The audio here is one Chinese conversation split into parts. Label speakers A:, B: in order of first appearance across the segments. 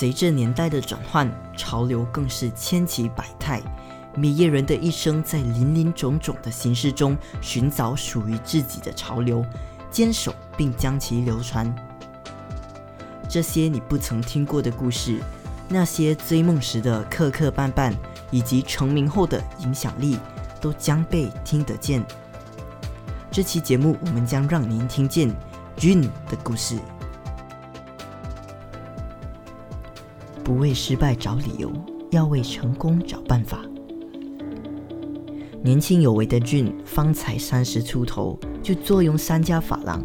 A: 随着年代的转换，潮流更是千奇百态。每一人的一生，在林林种种的形式中寻找属于自己的潮流，坚守并将其流传。这些你不曾听过的故事，那些追梦时的磕磕绊绊，以及成名后的影响力，都将被听得见。这期节目，我们将让您听见 June 的故事。不为失败找理由，要为成功找办法。年轻有为的俊方才三十出头，就坐拥三家发廊，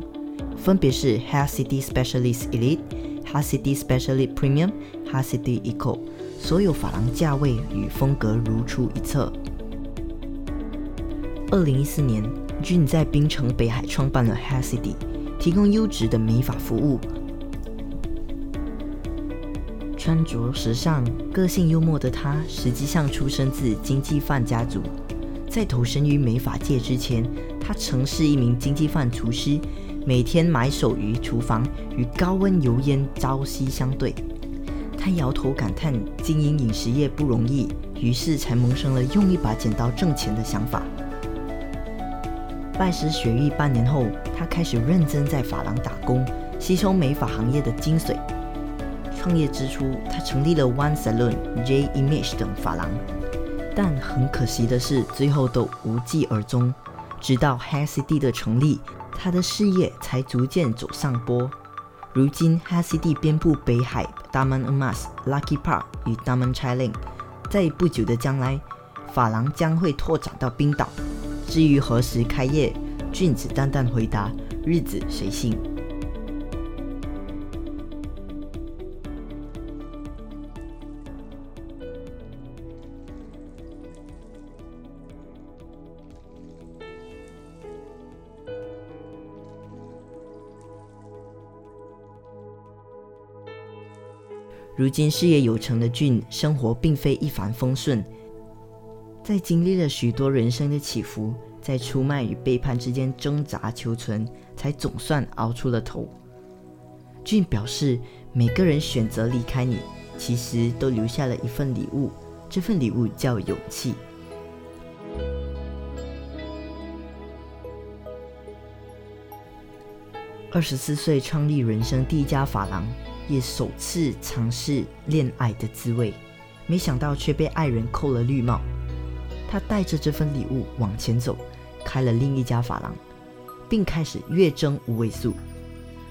A: 分别是 Hair City Specialist Elite、Hair City Specialist Premium、Hair City Eco，所有发廊价位与风格如出一辙。二零一四年，俊在槟城北海创办了 Hair City，提供优质的美发服务。穿着时尚、个性幽默的他，实际上出生自经济犯家族。在投身于美发界之前，他曾是一名经济犯厨师，每天埋首于厨房，与高温油烟朝夕相对。他摇头感叹经营饮食业不容易，于是才萌生了用一把剪刀挣钱的想法。拜师学艺半年后，他开始认真在发廊打工，吸收美发行业的精髓。创业之初，他成立了 One Salon、J Image 等发廊。但很可惜的是，最后都无疾而终。直到 HACD 的成立，他的事业才逐渐走上坡。如今，HACD 遍布北海、Daman Amas、Lucky Park 与 Daman c h i l i n g。在不久的将来，法廊将会拓展到冰岛。至于何时开业，俊子淡淡回答：“日子随性。”如今事业有成的俊，生活并非一帆风顺。在经历了许多人生的起伏，在出卖与背叛之间挣扎求存，才总算熬出了头。俊表示，每个人选择离开你，其实都留下了一份礼物，这份礼物叫勇气。二十四岁创立人生第一家发廊。也首次尝试恋爱的滋味，没想到却被爱人扣了绿帽。他带着这份礼物往前走，开了另一家发廊，并开始月挣五位数。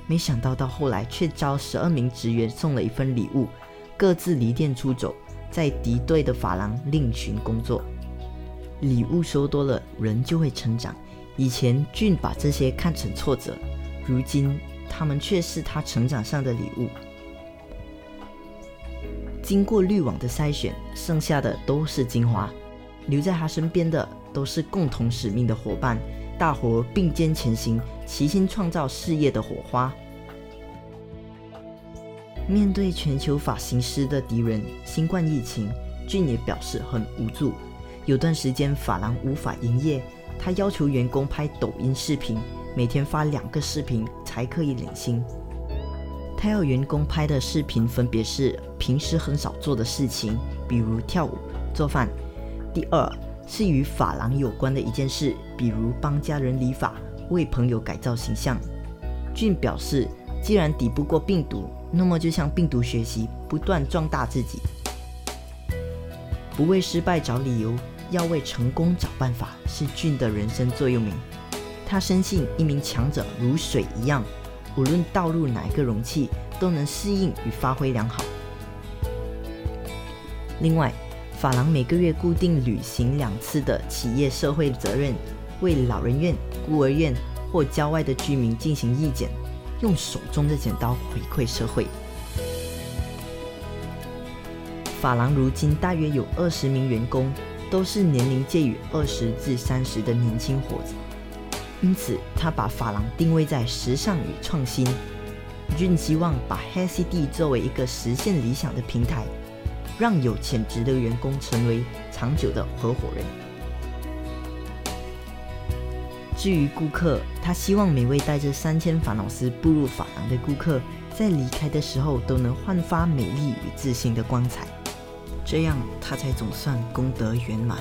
A: 没想到到后来却遭十二名职员送了一份礼物，各自离店出走，在敌对的发廊另寻工作。礼物收多了，人就会成长。以前俊把这些看成挫折，如今。他们却是他成长上的礼物。经过滤网的筛选，剩下的都是精华，留在他身边的都是共同使命的伙伴，大伙并肩前行，齐心创造事业的火花。面对全球发型师的敌人新冠疫情，俊也表示很无助。有段时间发廊无法营业，他要求员工拍抖音视频。每天发两个视频才可以领薪。他要员工拍的视频分别是平时很少做的事情，比如跳舞、做饭；第二是与发廊有关的一件事，比如帮家人理发、为朋友改造形象。俊表示，既然抵不过病毒，那么就向病毒学习，不断壮大自己。不为失败找理由，要为成功找办法，是俊的人生座右铭。他深信，一名强者如水一样，无论倒入哪一个容器，都能适应与发挥良好。另外，法郎每个月固定履行两次的企业社会责任，为老人院、孤儿院或郊外的居民进行义剪，用手中的剪刀回馈社会。法郎如今大约有二十名员工，都是年龄介于二十至三十的年轻伙子。因此，他把发廊定位在时尚与创新。Jun 希望把 HCD 作为一个实现理想的平台，让有潜质的员工成为长久的合伙人。至于顾客，他希望每位带着三千烦恼丝步入发廊的顾客，在离开的时候都能焕发美丽与自信的光彩，这样他才总算功德圆满。